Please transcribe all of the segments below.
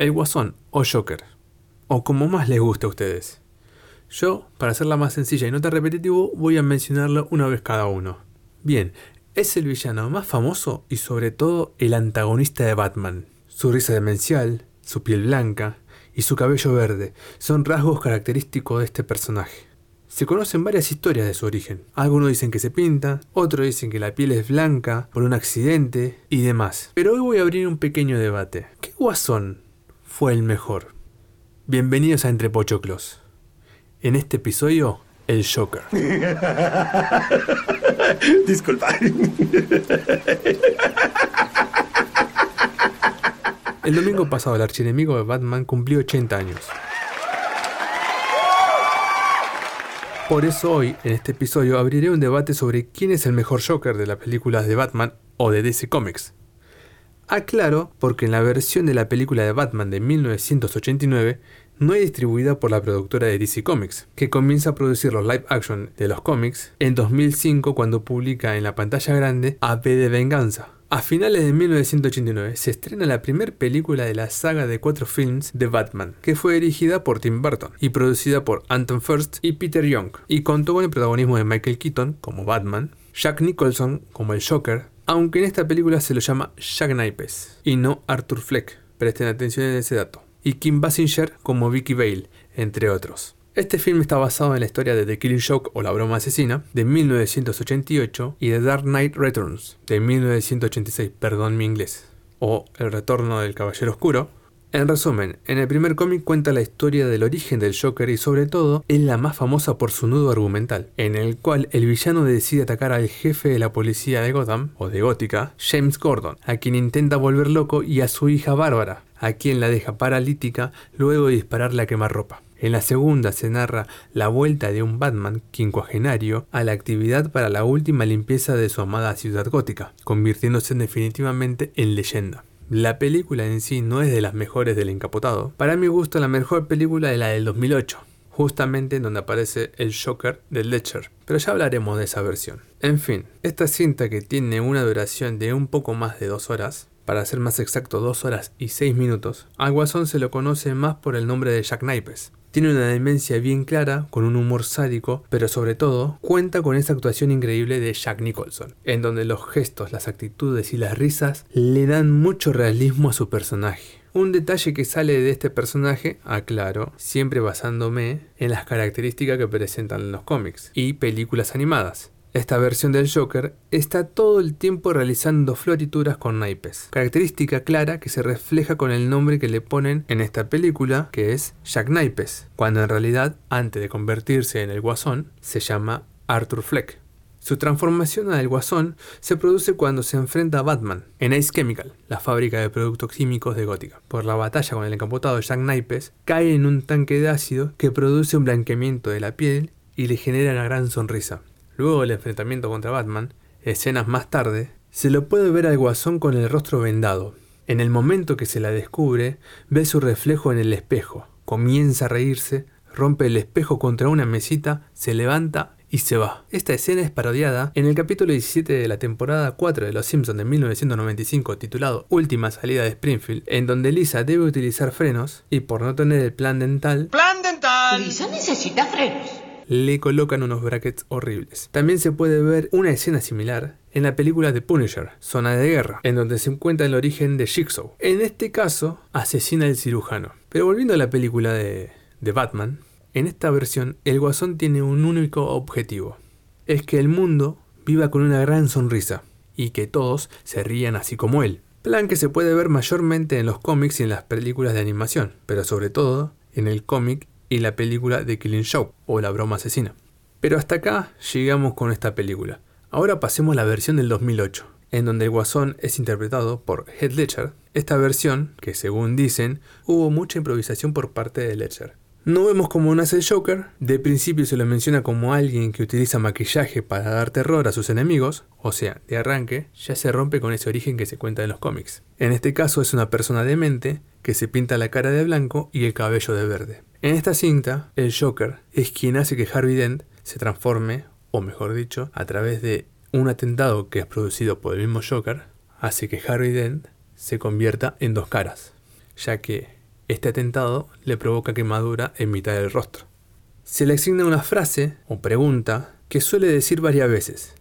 el Guasón o Joker, o como más les guste a ustedes. Yo, para hacerla más sencilla y no tan repetitivo, voy a mencionarlo una vez cada uno. Bien, es el villano más famoso y sobre todo el antagonista de Batman. Su risa demencial, su piel blanca y su cabello verde son rasgos característicos de este personaje. Se conocen varias historias de su origen. Algunos dicen que se pinta, otros dicen que la piel es blanca por un accidente y demás. Pero hoy voy a abrir un pequeño debate. ¿Qué guasón fue el mejor? Bienvenidos a Entre Pochoclos. En este episodio, el Joker. Disculpa. El domingo pasado el archienemigo de Batman cumplió 80 años. Por eso hoy, en este episodio, abriré un debate sobre quién es el mejor Joker de las películas de Batman o de DC Comics. Aclaro porque en la versión de la película de Batman de 1989 no es distribuida por la productora de DC Comics, que comienza a producir los live action de los cómics en 2005 cuando publica en la pantalla grande AP de Venganza, a finales de 1989 se estrena la primera película de la saga de cuatro films de Batman, que fue dirigida por Tim Burton y producida por Anton First y Peter Young, y contó con el protagonismo de Michael Keaton como Batman, Jack Nicholson como el Joker, aunque en esta película se lo llama Jack Nipes y no Arthur Fleck, presten atención en ese dato, y Kim Basinger como Vicky Vale, entre otros. Este film está basado en la historia de The Killing Joke o La Broma Asesina de 1988 y The Dark Knight Returns de 1986, perdón mi inglés, o El Retorno del Caballero Oscuro. En resumen, en el primer cómic cuenta la historia del origen del Joker y sobre todo es la más famosa por su nudo argumental, en el cual el villano decide atacar al jefe de la policía de Gotham, o de Gótica, James Gordon, a quien intenta volver loco y a su hija Bárbara, a quien la deja paralítica luego de dispararle a quemarropa. En la segunda se narra la vuelta de un Batman quincuagenario a la actividad para la última limpieza de su amada ciudad gótica, convirtiéndose definitivamente en leyenda. La película en sí no es de las mejores del encapotado. Para mi gusto la mejor película es la del 2008, justamente en donde aparece el Joker de Ledger, pero ya hablaremos de esa versión. En fin, esta cinta que tiene una duración de un poco más de dos horas, para ser más exacto 2 horas y 6 minutos, al Guasón se lo conoce más por el nombre de Jack Nipes, tiene una demencia bien clara, con un humor sádico, pero sobre todo cuenta con esa actuación increíble de Jack Nicholson, en donde los gestos, las actitudes y las risas le dan mucho realismo a su personaje. Un detalle que sale de este personaje, aclaro, siempre basándome en las características que presentan en los cómics y películas animadas. Esta versión del Joker está todo el tiempo realizando florituras con naipes, característica clara que se refleja con el nombre que le ponen en esta película, que es Jack Naipes, cuando en realidad, antes de convertirse en el Guasón, se llama Arthur Fleck. Su transformación al Guasón se produce cuando se enfrenta a Batman en Ace Chemical, la fábrica de productos químicos de Gótica. Por la batalla con el encapotado Jack Naipes, cae en un tanque de ácido que produce un blanqueamiento de la piel y le genera una gran sonrisa. Luego del enfrentamiento contra Batman, escenas más tarde, se lo puede ver al guasón con el rostro vendado. En el momento que se la descubre, ve su reflejo en el espejo, comienza a reírse, rompe el espejo contra una mesita, se levanta y se va. Esta escena es parodiada en el capítulo 17 de la temporada 4 de Los Simpsons de 1995 titulado Última salida de Springfield, en donde Lisa debe utilizar frenos y por no tener el plan dental... ¡Plan dental! Lisa necesita frenos le colocan unos brackets horribles. También se puede ver una escena similar en la película The Punisher, Zona de Guerra, en donde se encuentra el origen de Jigsaw. En este caso, asesina al cirujano. Pero volviendo a la película de, de Batman, en esta versión el guasón tiene un único objetivo. Es que el mundo viva con una gran sonrisa y que todos se rían así como él. Plan que se puede ver mayormente en los cómics y en las películas de animación, pero sobre todo en el cómic y la película The Killing Show o La Broma Asesina. Pero hasta acá llegamos con esta película. Ahora pasemos a la versión del 2008, en donde el Guasón es interpretado por Heath Ledger. Esta versión, que según dicen, hubo mucha improvisación por parte de Ledger. No vemos cómo nace el Joker, de principio se lo menciona como alguien que utiliza maquillaje para dar terror a sus enemigos, o sea, de arranque, ya se rompe con ese origen que se cuenta en los cómics. En este caso es una persona demente que se pinta la cara de blanco y el cabello de verde. En esta cinta, el Joker es quien hace que Harvey Dent se transforme, o mejor dicho, a través de un atentado que es producido por el mismo Joker, hace que Harvey Dent se convierta en dos caras, ya que este atentado le provoca quemadura en mitad del rostro. Se le asigna una frase o pregunta que suele decir varias veces,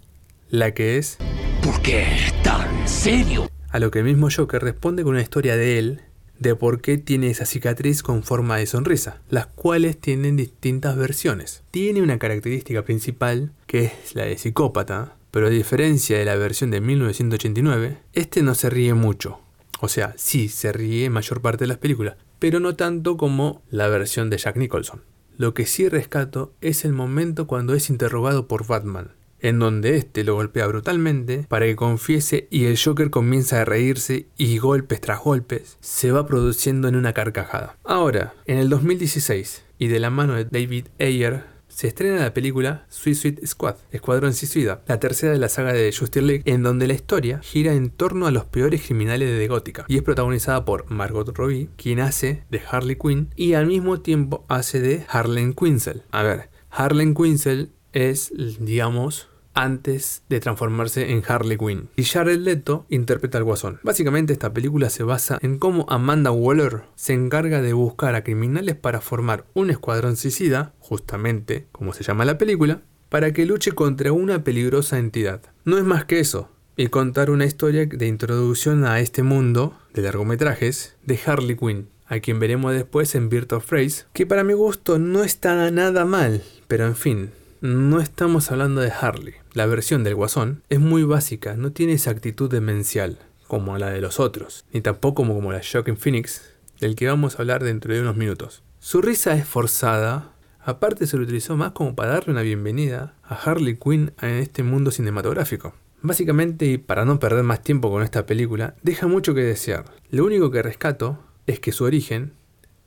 la que es ¿Por qué tan serio? A lo que el mismo Joker responde con una historia de él, de por qué tiene esa cicatriz con forma de sonrisa, las cuales tienen distintas versiones. Tiene una característica principal, que es la de psicópata, pero a diferencia de la versión de 1989, este no se ríe mucho. O sea, sí se ríe mayor parte de las películas, pero no tanto como la versión de Jack Nicholson. Lo que sí rescato es el momento cuando es interrogado por Batman, en donde éste lo golpea brutalmente para que confiese y el Joker comienza a reírse y golpes tras golpes se va produciendo en una carcajada. Ahora, en el 2016, y de la mano de David Ayer, se estrena la película Suicide Squad, Escuadrón Suicida, la tercera de la saga de Justice League, en donde la historia gira en torno a los peores criminales de Gótica y es protagonizada por Margot Robbie, quien hace de Harley Quinn y al mismo tiempo hace de Harlan Quinzel. A ver, Harlan Quinzel es, digamos, antes de transformarse en Harley Quinn. Y Jared Leto interpreta al guasón. Básicamente esta película se basa en cómo Amanda Waller se encarga de buscar a criminales para formar un escuadrón suicida, justamente como se llama la película, para que luche contra una peligrosa entidad. No es más que eso, y contar una historia de introducción a este mundo de largometrajes de Harley Quinn, a quien veremos después en Birth of Phrase, que para mi gusto no está nada mal, pero en fin, no estamos hablando de Harley. La versión del Guasón es muy básica, no tiene esa actitud demencial como la de los otros, ni tampoco como la Shocking Phoenix, del que vamos a hablar dentro de unos minutos. Su risa es forzada, aparte se lo utilizó más como para darle una bienvenida a Harley Quinn en este mundo cinematográfico. Básicamente, y para no perder más tiempo con esta película, deja mucho que desear. Lo único que rescato es que su origen,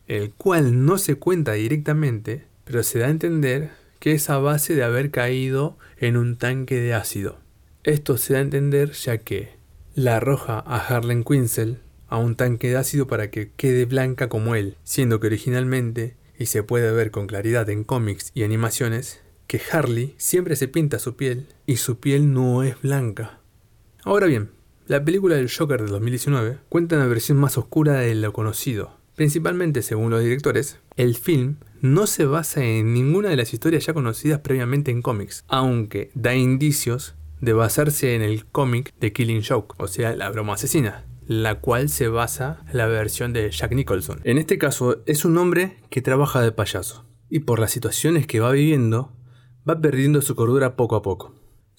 el cual no se cuenta directamente, pero se da a entender que es a base de haber caído en un tanque de ácido. Esto se da a entender ya que la arroja a Harlan Quinzel a un tanque de ácido para que quede blanca como él, siendo que originalmente, y se puede ver con claridad en cómics y animaciones, que Harley siempre se pinta su piel y su piel no es blanca. Ahora bien, la película del Joker de 2019 cuenta una versión más oscura de lo conocido. Principalmente, según los directores, el film no se basa en ninguna de las historias ya conocidas previamente en cómics, aunque da indicios de basarse en el cómic de Killing Joke, o sea, la broma asesina, la cual se basa en la versión de Jack Nicholson. En este caso, es un hombre que trabaja de payaso, y por las situaciones que va viviendo, va perdiendo su cordura poco a poco.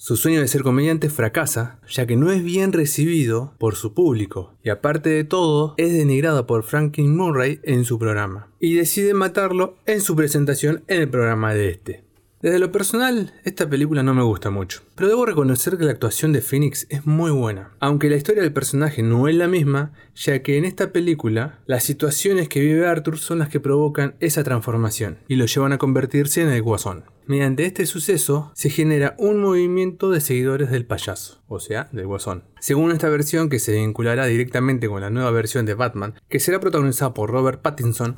Su sueño de ser comediante fracasa, ya que no es bien recibido por su público, y aparte de todo, es denigrado por Franklin Murray en su programa, y decide matarlo en su presentación en el programa de este. Desde lo personal, esta película no me gusta mucho, pero debo reconocer que la actuación de Phoenix es muy buena, aunque la historia del personaje no es la misma, ya que en esta película las situaciones que vive Arthur son las que provocan esa transformación y lo llevan a convertirse en el guasón. Mediante este suceso se genera un movimiento de seguidores del payaso, o sea, del guasón. Según esta versión que se vinculará directamente con la nueva versión de Batman, que será protagonizada por Robert Pattinson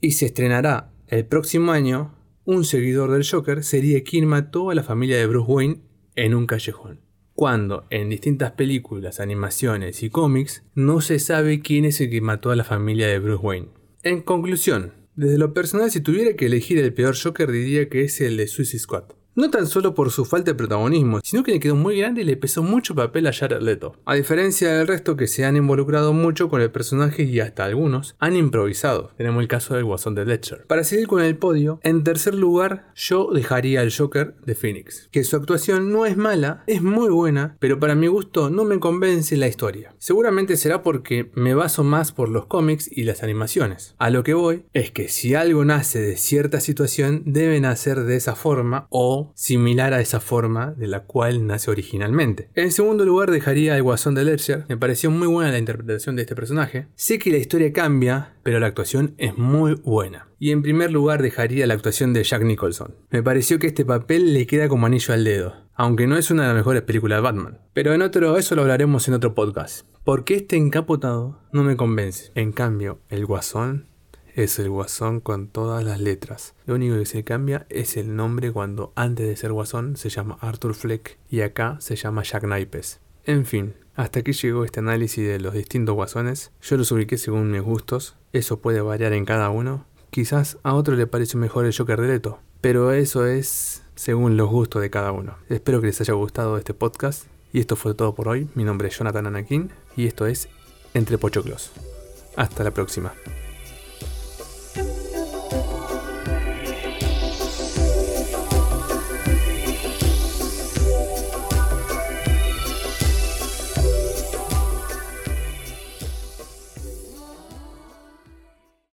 y se estrenará el próximo año, un seguidor del Joker sería quien mató a la familia de Bruce Wayne en un callejón. Cuando en distintas películas, animaciones y cómics no se sabe quién es el que mató a la familia de Bruce Wayne. En conclusión, desde lo personal, si tuviera que elegir el peor Joker, diría que es el de Suicide Squad. No tan solo por su falta de protagonismo, sino que le quedó muy grande y le pesó mucho papel a Jared Leto. A diferencia del resto que se han involucrado mucho con el personaje y hasta algunos han improvisado. Tenemos el caso del Guasón de Ledger. Para seguir con el podio, en tercer lugar yo dejaría al Joker de Phoenix. Que su actuación no es mala, es muy buena, pero para mi gusto no me convence la historia. Seguramente será porque me baso más por los cómics y las animaciones. A lo que voy es que si algo nace de cierta situación debe nacer de esa forma o similar a esa forma de la cual nace originalmente. En segundo lugar dejaría el Guasón de Ledger, me pareció muy buena la interpretación de este personaje. Sé que la historia cambia, pero la actuación es muy buena. Y en primer lugar dejaría la actuación de Jack Nicholson. Me pareció que este papel le queda como anillo al dedo, aunque no es una de las mejores películas de Batman. Pero en otro, eso lo hablaremos en otro podcast. Porque este encapotado no me convence. En cambio, el Guasón es el Guasón con todas las letras. Lo único que se cambia es el nombre cuando antes de ser Guasón se llama Arthur Fleck y acá se llama Jack Naipes. En fin, hasta aquí llegó este análisis de los distintos guasones. Yo los ubiqué según mis gustos Eso puede variar en cada uno. Quizás a otro le parece mejor el Joker de Leto, pero eso es según los gustos de cada uno. Espero que les haya gustado este podcast. Y esto fue todo por hoy. Mi nombre es Jonathan Anakin y esto es Entre Pochoclos. Hasta la próxima.